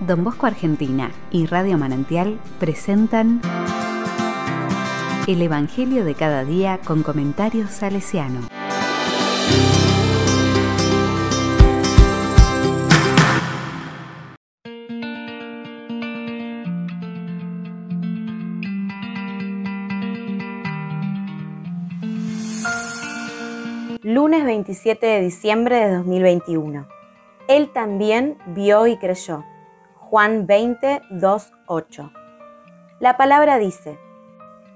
Don Bosco Argentina y Radio Manantial presentan El Evangelio de cada día con comentarios salesiano. Lunes 27 de diciembre de 2021. Él también vio y creyó. Juan 20, 2, 8. La palabra dice,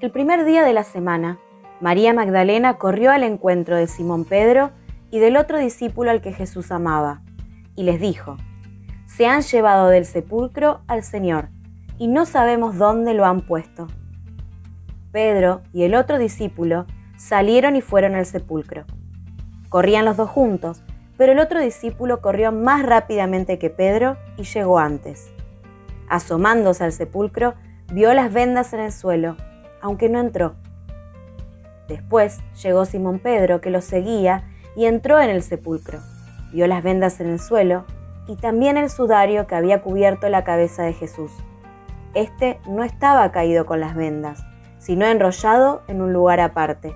el primer día de la semana, María Magdalena corrió al encuentro de Simón Pedro y del otro discípulo al que Jesús amaba, y les dijo, se han llevado del sepulcro al Señor, y no sabemos dónde lo han puesto. Pedro y el otro discípulo salieron y fueron al sepulcro. Corrían los dos juntos, pero el otro discípulo corrió más rápidamente que Pedro y llegó antes. Asomándose al sepulcro, vio las vendas en el suelo, aunque no entró. Después llegó Simón Pedro, que lo seguía, y entró en el sepulcro. Vio las vendas en el suelo y también el sudario que había cubierto la cabeza de Jesús. Este no estaba caído con las vendas, sino enrollado en un lugar aparte.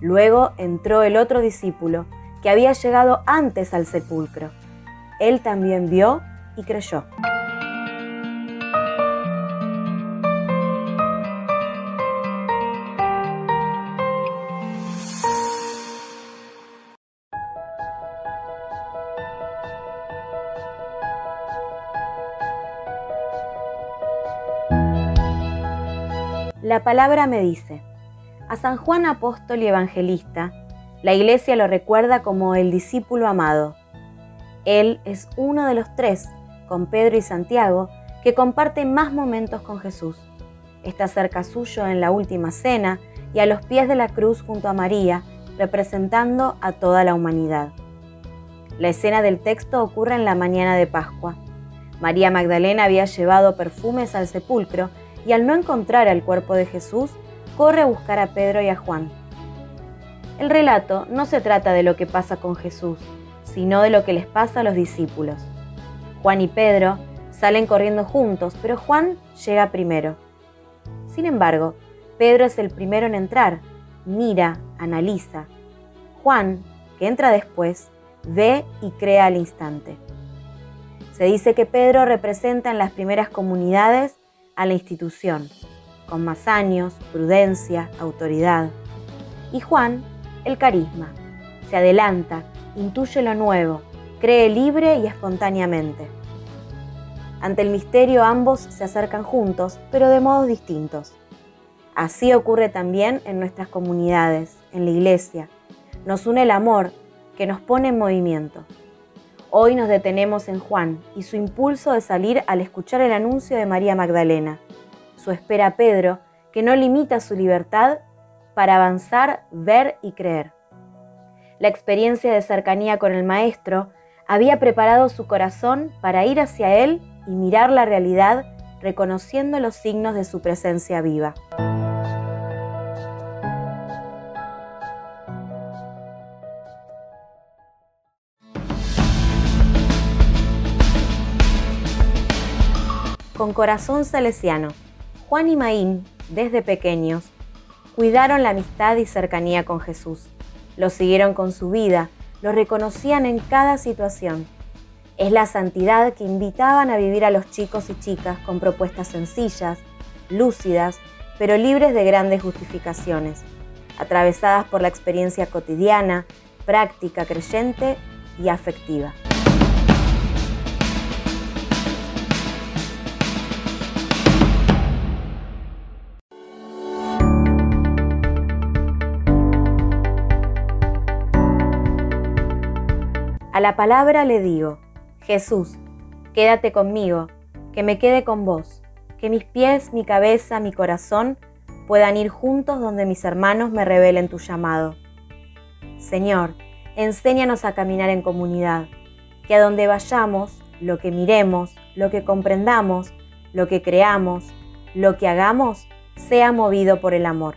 Luego entró el otro discípulo, que había llegado antes al sepulcro. Él también vio y creyó. La palabra me dice, a San Juan Apóstol y Evangelista, la Iglesia lo recuerda como el discípulo amado. Él es uno de los tres, con Pedro y Santiago, que comparte más momentos con Jesús. Está cerca suyo en la última cena y a los pies de la cruz junto a María, representando a toda la humanidad. La escena del texto ocurre en la mañana de Pascua. María Magdalena había llevado perfumes al sepulcro y al no encontrar el cuerpo de Jesús, corre a buscar a Pedro y a Juan. El relato no se trata de lo que pasa con Jesús, sino de lo que les pasa a los discípulos. Juan y Pedro salen corriendo juntos, pero Juan llega primero. Sin embargo, Pedro es el primero en entrar, mira, analiza. Juan, que entra después, ve y crea al instante. Se dice que Pedro representa en las primeras comunidades a la institución, con más años, prudencia, autoridad. Y Juan, el carisma. Se adelanta, intuye lo nuevo, cree libre y espontáneamente. Ante el misterio ambos se acercan juntos, pero de modos distintos. Así ocurre también en nuestras comunidades, en la iglesia. Nos une el amor que nos pone en movimiento. Hoy nos detenemos en Juan y su impulso de salir al escuchar el anuncio de María Magdalena su espera a Pedro, que no limita su libertad para avanzar, ver y creer. La experiencia de cercanía con el Maestro había preparado su corazón para ir hacia Él y mirar la realidad reconociendo los signos de su presencia viva. Con corazón salesiano. Juan y Maín, desde pequeños, cuidaron la amistad y cercanía con Jesús. Lo siguieron con su vida, lo reconocían en cada situación. Es la santidad que invitaban a vivir a los chicos y chicas con propuestas sencillas, lúcidas, pero libres de grandes justificaciones, atravesadas por la experiencia cotidiana, práctica, creyente y afectiva. A la palabra le digo, Jesús, quédate conmigo, que me quede con vos, que mis pies, mi cabeza, mi corazón puedan ir juntos donde mis hermanos me revelen tu llamado. Señor, enséñanos a caminar en comunidad, que a donde vayamos, lo que miremos, lo que comprendamos, lo que creamos, lo que hagamos, sea movido por el amor.